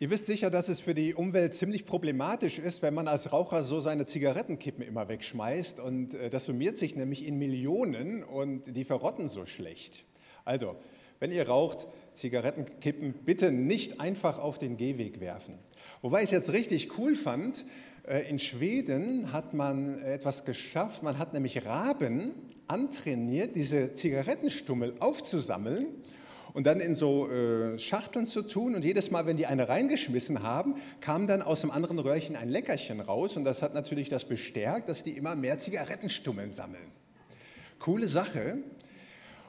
Ihr wisst sicher, dass es für die Umwelt ziemlich problematisch ist, wenn man als Raucher so seine Zigarettenkippen immer wegschmeißt. Und äh, das summiert sich nämlich in Millionen und die verrotten so schlecht. Also, wenn ihr raucht, Zigarettenkippen bitte nicht einfach auf den Gehweg werfen. Wobei ich es jetzt richtig cool fand, äh, in Schweden hat man etwas geschafft. Man hat nämlich Raben antrainiert, diese Zigarettenstummel aufzusammeln und dann in so äh, Schachteln zu tun. Und jedes Mal, wenn die eine reingeschmissen haben, kam dann aus dem anderen Röhrchen ein Leckerchen raus. Und das hat natürlich das bestärkt, dass die immer mehr Zigarettenstummeln sammeln. Coole Sache.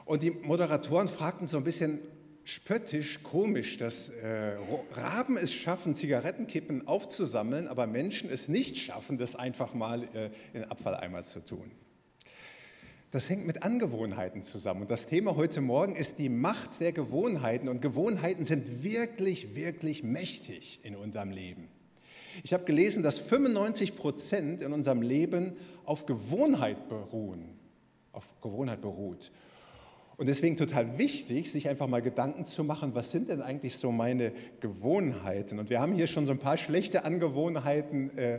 Und die Moderatoren fragten so ein bisschen spöttisch, komisch, dass äh, Raben es schaffen, Zigarettenkippen aufzusammeln, aber Menschen es nicht schaffen, das einfach mal äh, in den Abfalleimer zu tun. Das hängt mit Angewohnheiten zusammen. Und das Thema heute Morgen ist die Macht der Gewohnheiten. Und Gewohnheiten sind wirklich, wirklich mächtig in unserem Leben. Ich habe gelesen, dass 95 Prozent in unserem Leben auf Gewohnheit beruhen, auf Gewohnheit beruht. Und deswegen total wichtig, sich einfach mal Gedanken zu machen, was sind denn eigentlich so meine Gewohnheiten? Und wir haben hier schon so ein paar schlechte Angewohnheiten äh,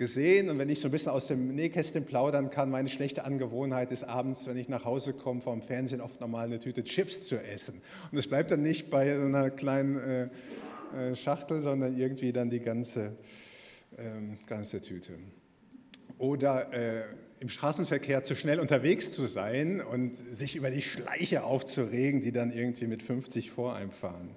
gesehen. Und wenn ich so ein bisschen aus dem Nähkästchen plaudern kann, meine schlechte Angewohnheit ist abends, wenn ich nach Hause komme, vom Fernsehen oft nochmal eine Tüte Chips zu essen. Und es bleibt dann nicht bei einer kleinen äh, äh, Schachtel, sondern irgendwie dann die ganze, ähm, ganze Tüte. Oder äh, im Straßenverkehr zu schnell unterwegs zu sein und sich über die Schleiche aufzuregen, die dann irgendwie mit 50 vor einem fahren.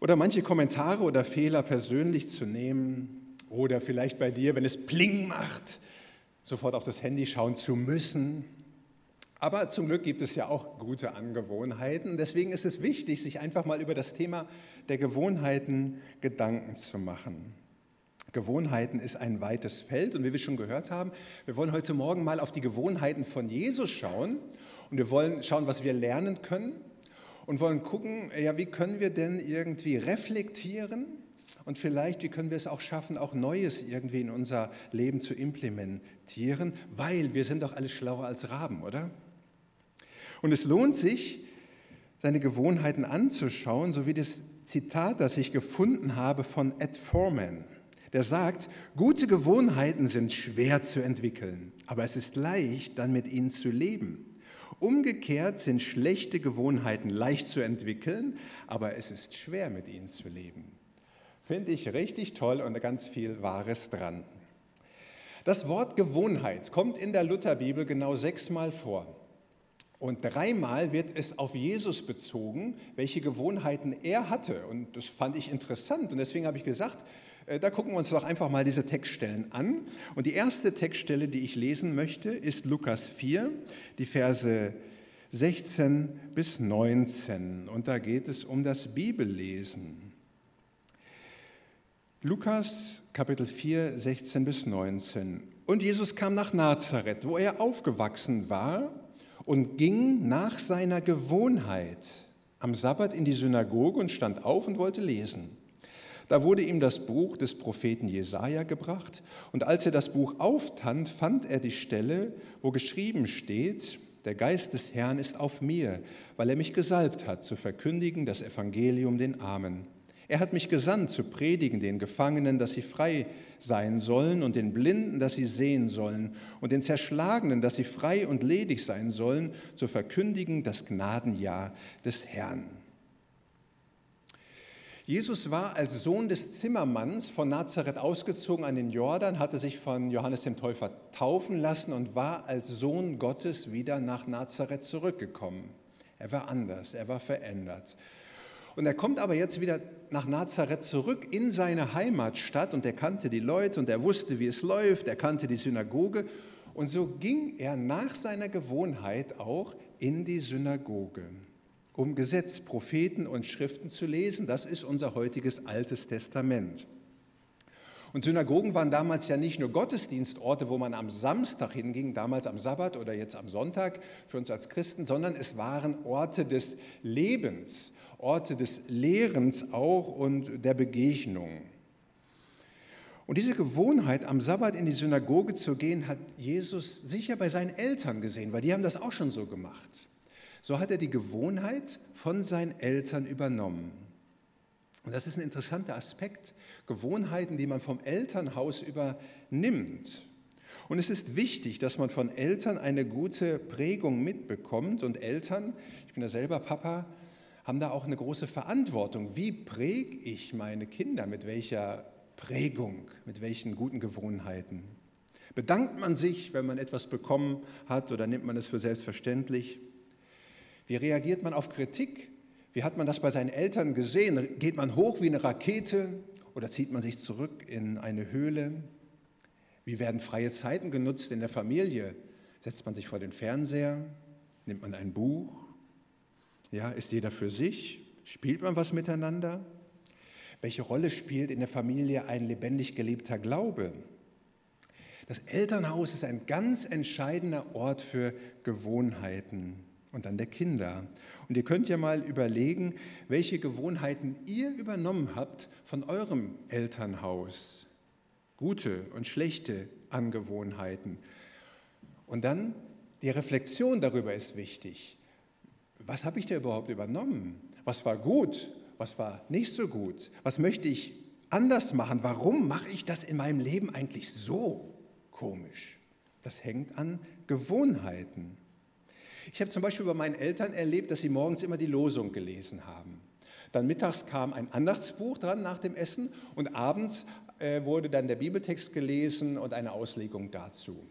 Oder manche Kommentare oder Fehler persönlich zu nehmen, oder vielleicht bei dir, wenn es Pling macht, sofort auf das Handy schauen zu müssen. Aber zum Glück gibt es ja auch gute Angewohnheiten. Deswegen ist es wichtig, sich einfach mal über das Thema der Gewohnheiten Gedanken zu machen. Gewohnheiten ist ein weites Feld und wie wir schon gehört haben, wir wollen heute Morgen mal auf die Gewohnheiten von Jesus schauen und wir wollen schauen, was wir lernen können und wollen gucken, ja, wie können wir denn irgendwie reflektieren und vielleicht, wie können wir es auch schaffen, auch Neues irgendwie in unser Leben zu implementieren, weil wir sind doch alle schlauer als Raben, oder? Und es lohnt sich, seine Gewohnheiten anzuschauen, so wie das Zitat, das ich gefunden habe von Ed Foreman. Der sagt, gute Gewohnheiten sind schwer zu entwickeln, aber es ist leicht, dann mit ihnen zu leben. Umgekehrt sind schlechte Gewohnheiten leicht zu entwickeln, aber es ist schwer, mit ihnen zu leben. Finde ich richtig toll und ganz viel Wahres dran. Das Wort Gewohnheit kommt in der Lutherbibel genau sechsmal vor. Und dreimal wird es auf Jesus bezogen, welche Gewohnheiten er hatte. Und das fand ich interessant. Und deswegen habe ich gesagt, äh, da gucken wir uns doch einfach mal diese Textstellen an. Und die erste Textstelle, die ich lesen möchte, ist Lukas 4, die Verse 16 bis 19. Und da geht es um das Bibellesen. Lukas Kapitel 4, 16 bis 19. Und Jesus kam nach Nazareth, wo er aufgewachsen war, und ging nach seiner Gewohnheit am Sabbat in die Synagoge und stand auf und wollte lesen. Da wurde ihm das Buch des Propheten Jesaja gebracht, und als er das Buch auftant, fand er die Stelle, wo geschrieben steht: Der Geist des Herrn ist auf mir, weil er mich gesalbt hat, zu verkündigen das Evangelium den Armen. Er hat mich gesandt, zu predigen den Gefangenen, dass sie frei sein sollen und den Blinden, dass sie sehen sollen und den Zerschlagenen, dass sie frei und ledig sein sollen, zu verkündigen das Gnadenjahr des Herrn. Jesus war als Sohn des Zimmermanns von Nazareth ausgezogen an den Jordan, hatte sich von Johannes dem Täufer taufen lassen und war als Sohn Gottes wieder nach Nazareth zurückgekommen. Er war anders, er war verändert. Und er kommt aber jetzt wieder nach Nazareth zurück in seine Heimatstadt und er kannte die Leute und er wusste, wie es läuft, er kannte die Synagoge. Und so ging er nach seiner Gewohnheit auch in die Synagoge, um Gesetz, Propheten und Schriften zu lesen. Das ist unser heutiges Altes Testament. Und Synagogen waren damals ja nicht nur Gottesdienstorte, wo man am Samstag hinging, damals am Sabbat oder jetzt am Sonntag für uns als Christen, sondern es waren Orte des Lebens. Orte des Lehrens auch und der Begegnung. Und diese Gewohnheit, am Sabbat in die Synagoge zu gehen, hat Jesus sicher bei seinen Eltern gesehen, weil die haben das auch schon so gemacht. So hat er die Gewohnheit von seinen Eltern übernommen. Und das ist ein interessanter Aspekt. Gewohnheiten, die man vom Elternhaus übernimmt. Und es ist wichtig, dass man von Eltern eine gute Prägung mitbekommt. Und Eltern, ich bin ja selber Papa, haben da auch eine große Verantwortung. Wie präge ich meine Kinder? Mit welcher Prägung? Mit welchen guten Gewohnheiten? Bedankt man sich, wenn man etwas bekommen hat oder nimmt man es für selbstverständlich? Wie reagiert man auf Kritik? Wie hat man das bei seinen Eltern gesehen? Geht man hoch wie eine Rakete oder zieht man sich zurück in eine Höhle? Wie werden freie Zeiten genutzt in der Familie? Setzt man sich vor den Fernseher? Nimmt man ein Buch? Ja, ist jeder für sich? Spielt man was miteinander? Welche Rolle spielt in der Familie ein lebendig gelebter Glaube? Das Elternhaus ist ein ganz entscheidender Ort für Gewohnheiten und dann der Kinder. Und ihr könnt ja mal überlegen, welche Gewohnheiten ihr übernommen habt von eurem Elternhaus. Gute und schlechte Angewohnheiten. Und dann die Reflexion darüber ist wichtig. Was habe ich da überhaupt übernommen? Was war gut? Was war nicht so gut? Was möchte ich anders machen? Warum mache ich das in meinem Leben eigentlich so? komisch. Das hängt an Gewohnheiten. Ich habe zum Beispiel bei meinen Eltern erlebt, dass sie morgens immer die Losung gelesen haben. Dann mittags kam ein Andachtsbuch dran nach dem Essen und abends äh, wurde dann der Bibeltext gelesen und eine Auslegung dazu.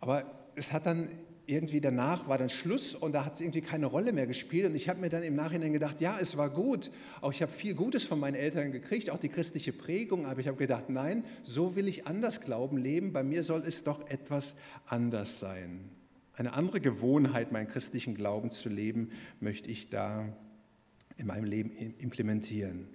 Aber es hat dann irgendwie danach war dann Schluss und da hat es irgendwie keine Rolle mehr gespielt. Und ich habe mir dann im Nachhinein gedacht, ja, es war gut. Auch ich habe viel Gutes von meinen Eltern gekriegt, auch die christliche Prägung. Aber ich habe gedacht, nein, so will ich anders glauben, leben. Bei mir soll es doch etwas anders sein. Eine andere Gewohnheit, meinen christlichen Glauben zu leben, möchte ich da in meinem Leben implementieren.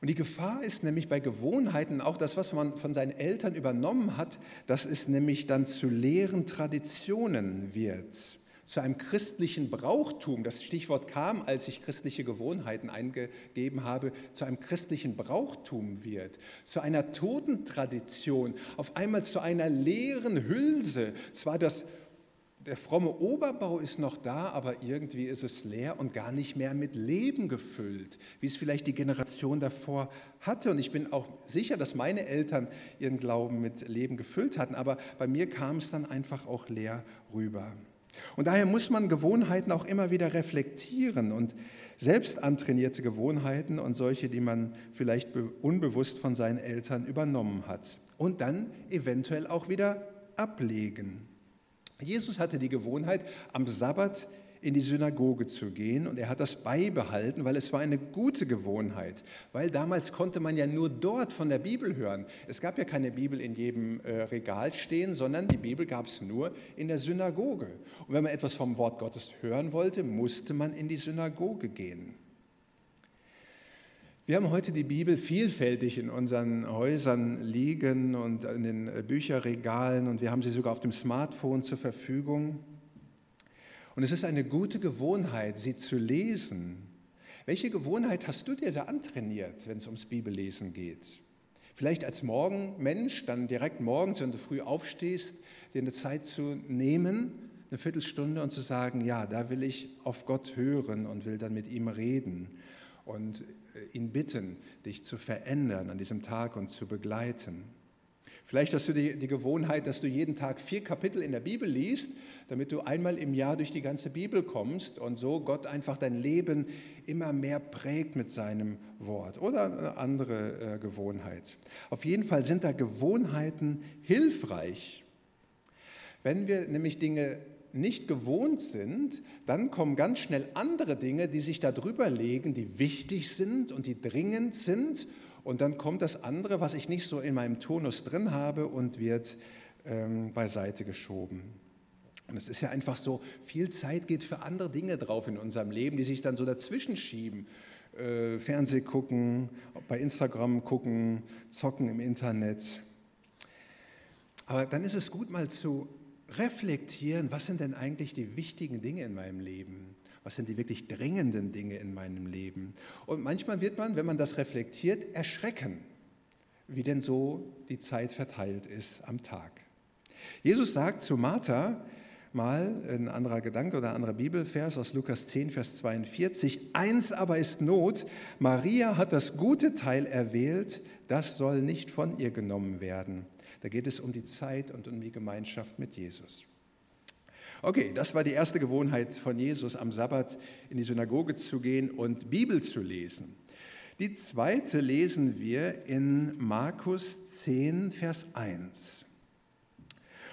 Und die Gefahr ist nämlich bei Gewohnheiten auch das, was man von seinen Eltern übernommen hat, dass es nämlich dann zu leeren Traditionen wird, zu einem christlichen Brauchtum. Das Stichwort kam, als ich christliche Gewohnheiten eingegeben habe, zu einem christlichen Brauchtum wird, zu einer Totentradition, auf einmal zu einer leeren Hülse. Zwar das der fromme Oberbau ist noch da, aber irgendwie ist es leer und gar nicht mehr mit Leben gefüllt, wie es vielleicht die Generation davor hatte. Und ich bin auch sicher, dass meine Eltern ihren Glauben mit Leben gefüllt hatten, aber bei mir kam es dann einfach auch leer rüber. Und daher muss man Gewohnheiten auch immer wieder reflektieren und selbst antrainierte Gewohnheiten und solche, die man vielleicht unbewusst von seinen Eltern übernommen hat. Und dann eventuell auch wieder ablegen. Jesus hatte die Gewohnheit, am Sabbat in die Synagoge zu gehen und er hat das beibehalten, weil es war eine gute Gewohnheit, weil damals konnte man ja nur dort von der Bibel hören. Es gab ja keine Bibel in jedem äh, Regal stehen, sondern die Bibel gab es nur in der Synagoge. Und wenn man etwas vom Wort Gottes hören wollte, musste man in die Synagoge gehen. Wir haben heute die Bibel vielfältig in unseren Häusern liegen und in den äh, Bücherregalen und wir haben sie sogar auf dem Smartphone zur Verfügung. Und es ist eine gute Gewohnheit, sie zu lesen. Welche Gewohnheit hast du dir da antrainiert, wenn es ums Bibellesen geht? Vielleicht als Morgenmensch, dann direkt morgens, wenn du früh aufstehst, dir eine Zeit zu nehmen, eine Viertelstunde und zu sagen, ja, da will ich auf Gott hören und will dann mit ihm reden und äh, ihn bitten, dich zu verändern an diesem Tag und zu begleiten. Vielleicht hast du die, die, Gewohnheit, dass du jeden Tag vier Kapitel in der Bibel liest, damit du einmal im Jahr durch die ganze Bibel kommst und so Gott einfach dein Leben immer mehr prägt mit seinem Wort oder eine andere äh, Gewohnheit. Auf jeden Fall sind da Gewohnheiten hilfreich. Wenn wir nämlich Dinge nicht gewohnt sind, dann kommen ganz schnell andere Dinge, die sich da drüber legen, die wichtig sind und die dringend sind. Und dann kommt das andere, was ich nicht so in meinem Tonus drin habe und wird ähm, beiseite geschoben. Und es ist ja einfach so, viel Zeit geht für andere Dinge drauf in unserem Leben, die sich dann so dazwischen schieben. Äh, Fernseh gucken, bei Instagram gucken, zocken im Internet. Aber dann ist es gut, mal zu reflektieren, was sind denn eigentlich die wichtigen Dinge in meinem Leben? Was sind die wirklich dringenden Dinge in meinem Leben? Und manchmal wird man, wenn man das reflektiert, erschrecken, wie denn so die Zeit verteilt ist am Tag. Jesus sagt zu Martha, mal ein anderer Gedanke oder ein anderer Bibelvers aus Lukas 10, Vers 42. Eins aber ist Not, Maria hat das gute Teil erwählt, das soll nicht von ihr genommen werden. Da geht es um die Zeit und um die Gemeinschaft mit Jesus. Okay, das war die erste Gewohnheit von Jesus, am Sabbat in die Synagoge zu gehen und Bibel zu lesen. Die zweite lesen wir in Markus 10, Vers 1.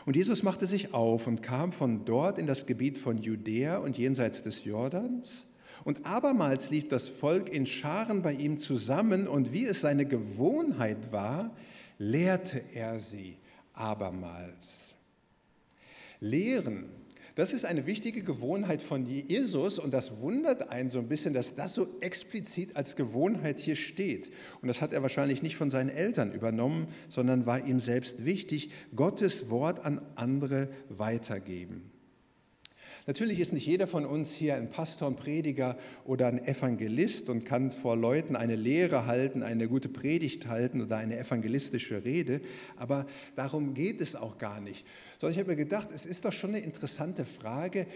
Und Jesus machte sich auf und kam von dort in das Gebiet von Judäa und jenseits des Jordans. Und abermals lief das Volk in Scharen bei ihm zusammen, und wie es seine Gewohnheit war, lehrte er sie abermals. Lehren das ist eine wichtige Gewohnheit von Jesus und das wundert einen so ein bisschen, dass das so explizit als Gewohnheit hier steht. Und das hat er wahrscheinlich nicht von seinen Eltern übernommen, sondern war ihm selbst wichtig, Gottes Wort an andere weitergeben. Natürlich ist nicht jeder von uns hier ein Pastor, ein Prediger oder ein Evangelist und kann vor Leuten eine Lehre halten, eine gute Predigt halten oder eine evangelistische Rede, aber darum geht es auch gar nicht. Sondern ich habe mir gedacht, es ist doch schon eine interessante Frage,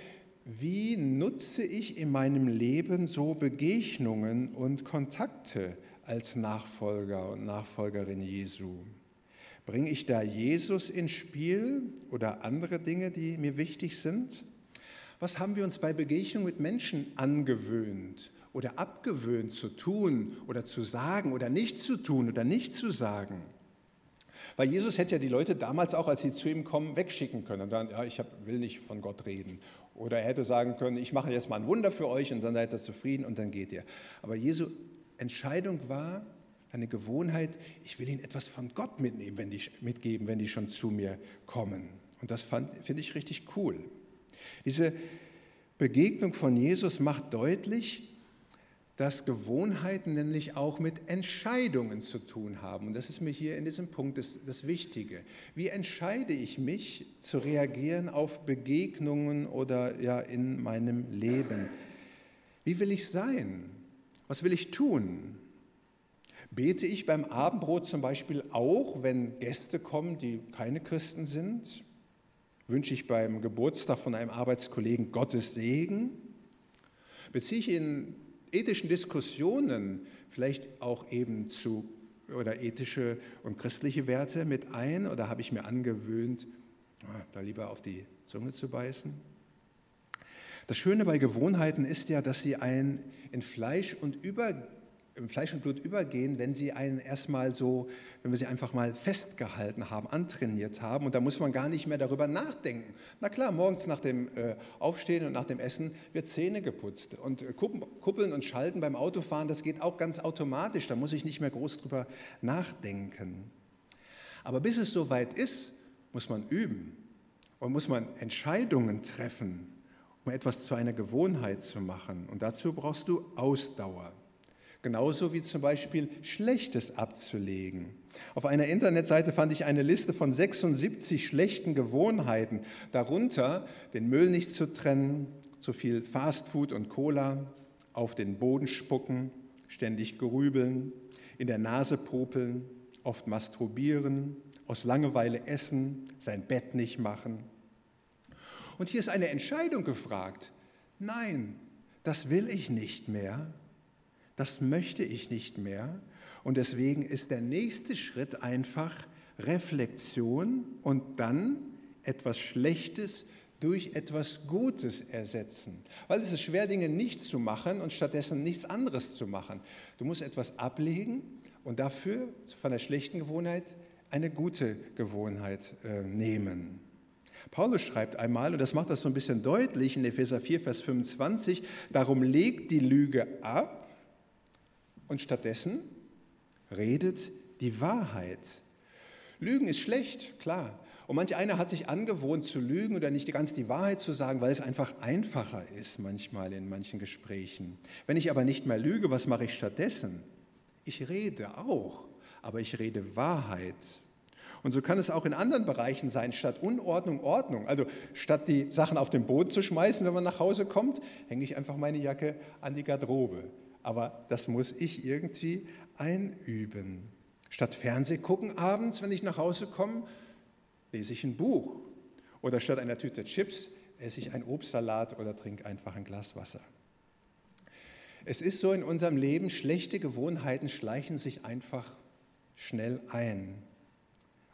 wie nutze ich in meinem Leben so Begegnungen und Kontakte als Nachfolger und Nachfolgerin Jesu? Bringe ich da Jesus ins Spiel oder andere Dinge, die mir wichtig sind? Was haben wir uns bei Begegnungen mit Menschen angewöhnt oder abgewöhnt zu tun oder zu sagen oder nicht zu tun oder nicht zu sagen? Weil Jesus hätte ja die Leute damals auch, als sie zu ihm kommen, wegschicken können und dann, ja, ich will nicht von Gott reden. Oder er hätte sagen können, ich mache jetzt mal ein Wunder für euch und dann seid ihr zufrieden und dann geht ihr. Aber Jesu Entscheidung war, eine Gewohnheit, ich will ihnen etwas von Gott mitnehmen, wenn die, mitgeben, wenn die schon zu mir kommen. Und das finde ich richtig cool. Diese Begegnung von Jesus macht deutlich, dass Gewohnheiten nämlich auch mit Entscheidungen zu tun haben. Und das ist mir hier in diesem Punkt das, das, Wichtige. Wie entscheide ich mich zu reagieren auf Begegnungen oder ja in meinem Leben? Wie will ich sein? Was will ich tun? Bete ich beim Abendbrot zum Beispiel auch, wenn Gäste kommen, die keine Christen sind? Wünsche ich beim Geburtstag von einem Arbeitskollegen Gottes Segen? Beziehe ich in ethischen Diskussionen vielleicht auch eben zu oder ethische und christliche Werte mit ein oder habe ich mir angewöhnt, ah, da lieber auf die Zunge zu beißen? Das Schöne bei Gewohnheiten ist ja, dass sie einen in Fleisch und über im Fleisch und Blut übergehen, wenn sie einen erstmal so, wenn wir sie einfach mal festgehalten haben, antrainiert haben. Und da muss man gar nicht mehr darüber nachdenken. Na klar, morgens nach dem äh, Aufstehen und nach dem Essen wird Zähne geputzt. Und äh, Kuppeln und Schalten beim Autofahren, das geht auch ganz automatisch. Da muss ich nicht mehr groß drüber nachdenken. Aber bis es soweit ist, muss man üben und muss man Entscheidungen treffen, um etwas zu einer Gewohnheit zu machen. Und dazu brauchst du Ausdauer. Genauso wie zum Beispiel Schlechtes abzulegen. Auf einer Internetseite fand ich eine Liste von 76 schlechten Gewohnheiten, darunter den Müll nicht zu trennen, zu viel Fastfood und Cola, auf den Boden spucken, ständig gerübeln, in der Nase popeln, oft masturbieren, aus Langeweile essen, sein Bett nicht machen. Und hier ist eine Entscheidung gefragt. Nein, das will ich nicht mehr. Das möchte ich nicht mehr. Und deswegen ist der nächste Schritt einfach Reflexion und dann etwas Schlechtes durch etwas Gutes ersetzen. Weil es ist schwer, Dinge nicht zu machen und stattdessen nichts anderes zu machen. Du musst etwas ablegen und dafür von der schlechten Gewohnheit eine gute Gewohnheit äh, nehmen. Paulus schreibt einmal, und das macht das so ein bisschen deutlich in Epheser 4, Vers 25, darum legt die Lüge ab und stattdessen redet die Wahrheit. Lügen ist schlecht, klar. Und manch einer hat sich angewohnt zu lügen oder nicht ganz die Wahrheit zu sagen, weil es einfach einfacher ist manchmal in manchen Gesprächen. Wenn ich aber nicht mehr lüge, was mache ich stattdessen? Ich rede auch, aber ich rede Wahrheit. Und so kann es auch in anderen Bereichen sein, statt Unordnung, Ordnung. Also statt die Sachen auf den Boden zu schmeißen, wenn man nach Hause kommt, hänge ich einfach meine Jacke an die Garderobe aber das muss ich irgendwie einüben. Statt Fernseh gucken abends, wenn ich nach Hause komme, lese ich ein Buch. Oder statt einer Tüte Chips esse ich einen Obstsalat oder trinke einfach ein Glas Wasser. Es ist so in unserem Leben, schlechte Gewohnheiten schleichen sich einfach schnell ein.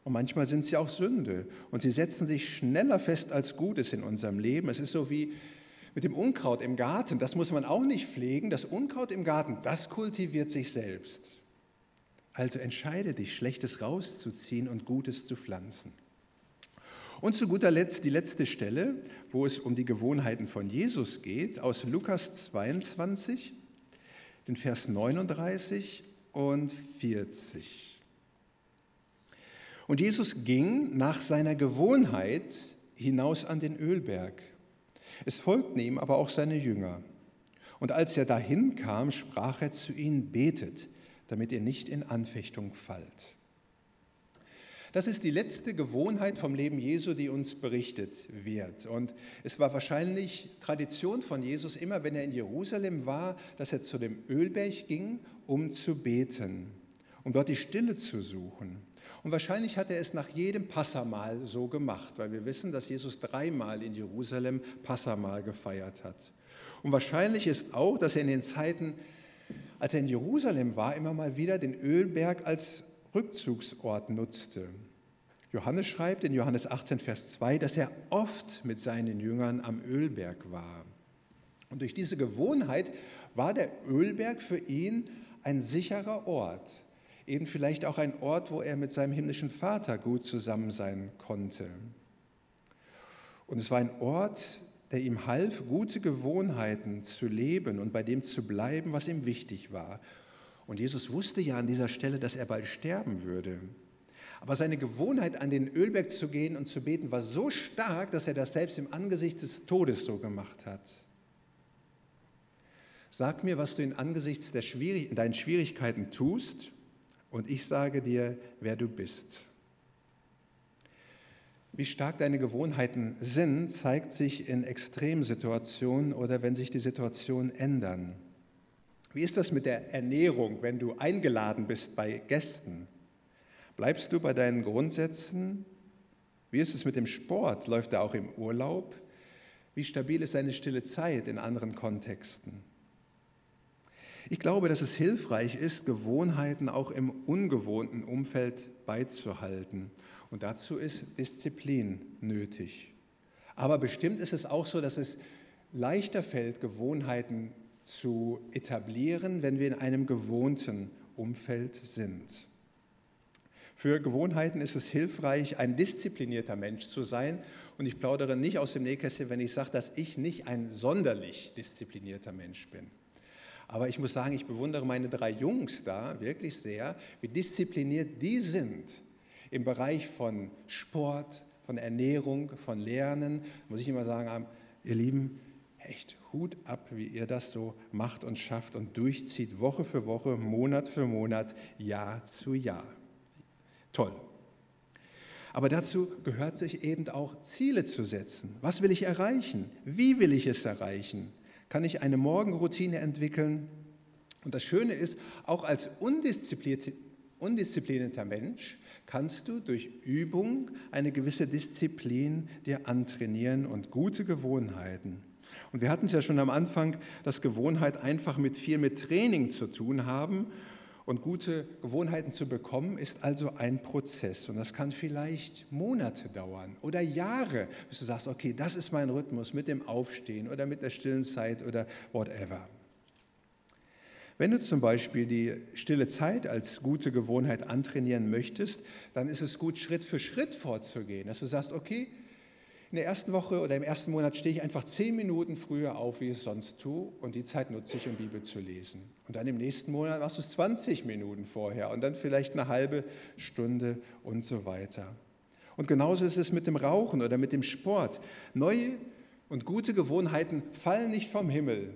Und manchmal sind sie auch Sünde und sie setzen sich schneller fest als Gutes in unserem Leben. Es ist so wie mit dem Unkraut im Garten, das muss man auch nicht pflegen. Das Unkraut im Garten, das kultiviert sich selbst. Also entscheide dich, Schlechtes rauszuziehen und Gutes zu pflanzen. Und zu guter Letzt die letzte Stelle, wo es um die Gewohnheiten von Jesus geht, aus Lukas 22, den Vers 39 und 40. Und Jesus ging nach seiner Gewohnheit hinaus an den Ölberg. Es folgten ihm aber auch seine Jünger. Und als er dahin kam, sprach er zu ihnen, betet, damit ihr nicht in Anfechtung fallt. Das ist die letzte Gewohnheit vom Leben Jesu, die uns berichtet wird. Und es war wahrscheinlich Tradition von Jesus, immer wenn er in Jerusalem war, dass er zu dem Ölberg ging, um zu beten, um dort die Stille zu suchen. Und wahrscheinlich hat er es nach jedem Passamal so gemacht, weil wir wissen, dass Jesus dreimal in Jerusalem Passamal gefeiert hat. Und wahrscheinlich ist auch, dass er in den Zeiten, als er in Jerusalem war, immer mal wieder den Ölberg als Rückzugsort nutzte. Johannes schreibt in Johannes 18, Vers 2, dass er oft mit seinen Jüngern am Ölberg war. Und durch diese Gewohnheit war der Ölberg für ihn ein sicherer Ort, eben vielleicht auch ein Ort, wo er mit seinem himmlischen Vater gut zusammen sein konnte. Und es war ein Ort, der ihm half, gute Gewohnheiten zu leben und bei dem zu bleiben, was ihm wichtig war. Und Jesus wusste ja an dieser Stelle, dass er bald sterben würde. Aber seine Gewohnheit, an den Ölberg zu gehen und zu beten, war so stark, dass er das selbst im Angesicht des Todes so gemacht hat. Sag mir, was du in Angesichts der Schwierig deinen Schwierigkeiten tust, und ich sage dir, wer du bist. Wie stark deine Gewohnheiten sind, zeigt sich in Extremsituationen oder wenn sich die Situationen ändern. Wie ist das mit der Ernährung, wenn du eingeladen bist bei Gästen? Bleibst du bei deinen Grundsätzen? Wie ist es mit dem Sport? Läuft er auch im Urlaub? Wie stabil ist deine stille Zeit in anderen Kontexten? Ich glaube, dass es hilfreich ist, Gewohnheiten auch im ungewohnten Umfeld beizuhalten. Und dazu ist Disziplin nötig. Aber bestimmt ist es auch so, dass es leichter fällt, Gewohnheiten zu etablieren, wenn wir in einem gewohnten Umfeld sind. Für Gewohnheiten ist es hilfreich, ein disziplinierter Mensch zu sein. Und ich plaudere nicht aus dem Nähkästchen, wenn ich sage, dass ich nicht ein sonderlich disziplinierter Mensch bin. Aber ich muss sagen, ich bewundere meine drei Jungs da wirklich sehr, wie diszipliniert die sind im Bereich von Sport, von Ernährung, von Lernen. Muss ich immer sagen, ihr Lieben, echt Hut ab, wie ihr das so macht und schafft und durchzieht, Woche für Woche, Monat für Monat, Jahr zu Jahr. Toll. Aber dazu gehört sich eben auch Ziele zu setzen. Was will ich erreichen? Wie will ich es erreichen? Kann ich eine Morgenroutine entwickeln. Und das Schöne ist, auch als undisziplinierter Mensch kannst du durch Übung eine gewisse Disziplin dir antrainieren und gute Gewohnheiten. Und wir hatten es ja schon am Anfang, dass Gewohnheit einfach mit viel mit Training zu tun haben. Und gute Gewohnheiten zu bekommen, ist also ein Prozess. Und das kann vielleicht Monate dauern oder Jahre, bis du sagst, okay, das ist mein Rhythmus mit dem Aufstehen oder mit der stillen Zeit oder whatever. Wenn du zum Beispiel die stille Zeit als gute Gewohnheit antrainieren möchtest, dann ist es gut, Schritt für Schritt vorzugehen. Dass du sagst, okay, in der ersten Woche oder im ersten Monat stehe ich einfach zehn Minuten früher auf, wie ich es sonst tue, und die Zeit nutze ich, um Bibel zu lesen. Und dann im nächsten Monat machst du es 20 Minuten vorher und dann vielleicht eine halbe Stunde und so weiter. Und genauso ist es mit dem Rauchen oder mit dem Sport. Neue und gute Gewohnheiten fallen nicht vom Himmel.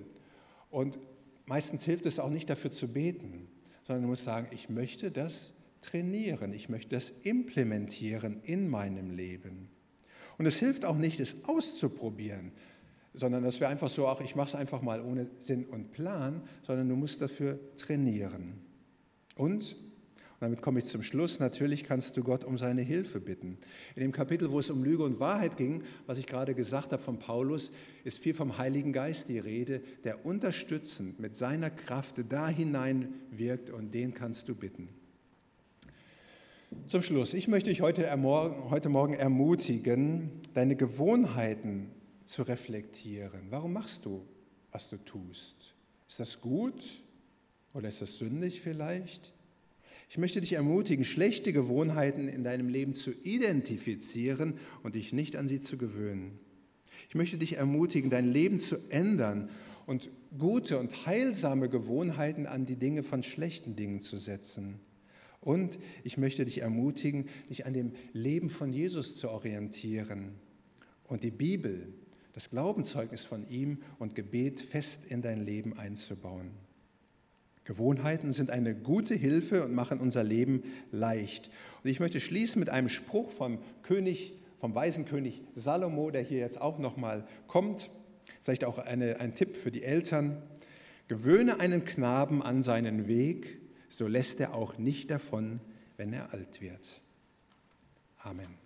Und meistens hilft es auch nicht dafür zu beten, sondern du musst sagen, ich möchte das trainieren, ich möchte das implementieren in meinem Leben. Und es hilft auch nicht, es auszuprobieren, sondern das wäre einfach so, ach, ich mache es einfach mal ohne Sinn und Plan, sondern du musst dafür trainieren. Und, Und damit komme ich zum Schluss. Natürlich kannst du Gott um seine Hilfe bitten. In dem Kapitel, wo es um Lüge und Wahrheit ging, was ich gerade gesagt habe von Paulus, ist viel vom Heiligen Geist die Rede, der unterstützend mit seiner Kraft da hinein wirkt und den kannst du bitten. Zum Schluss, ich möchte dich heute, heute Morgen ermutigen, deine Gewohnheiten zu reflektieren. Warum machst du, was du tust? Ist das gut oder ist das sündig vielleicht? Ich möchte dich ermutigen, schlechte Gewohnheiten in deinem Leben zu identifizieren und dich nicht an sie zu gewöhnen. Ich möchte dich ermutigen, dein Leben zu ändern und gute und heilsame Gewohnheiten an die Dinge von schlechten Dingen zu setzen. Und ich möchte dich ermutigen, dich an dem Leben von Jesus zu orientieren und die Bibel, das Glaubenzeugnis von ihm und Gebet fest in dein Leben einzubauen. Gewohnheiten sind eine gute Hilfe und machen unser Leben leicht. Und ich möchte schließen mit einem Spruch vom König, vom weisen König Salomo, der hier jetzt auch nochmal kommt. Vielleicht auch eine, ein Tipp für die Eltern. Gewöhne einen Knaben an seinen Weg, so lässt er auch nicht davon, wenn er alt wird. Amen.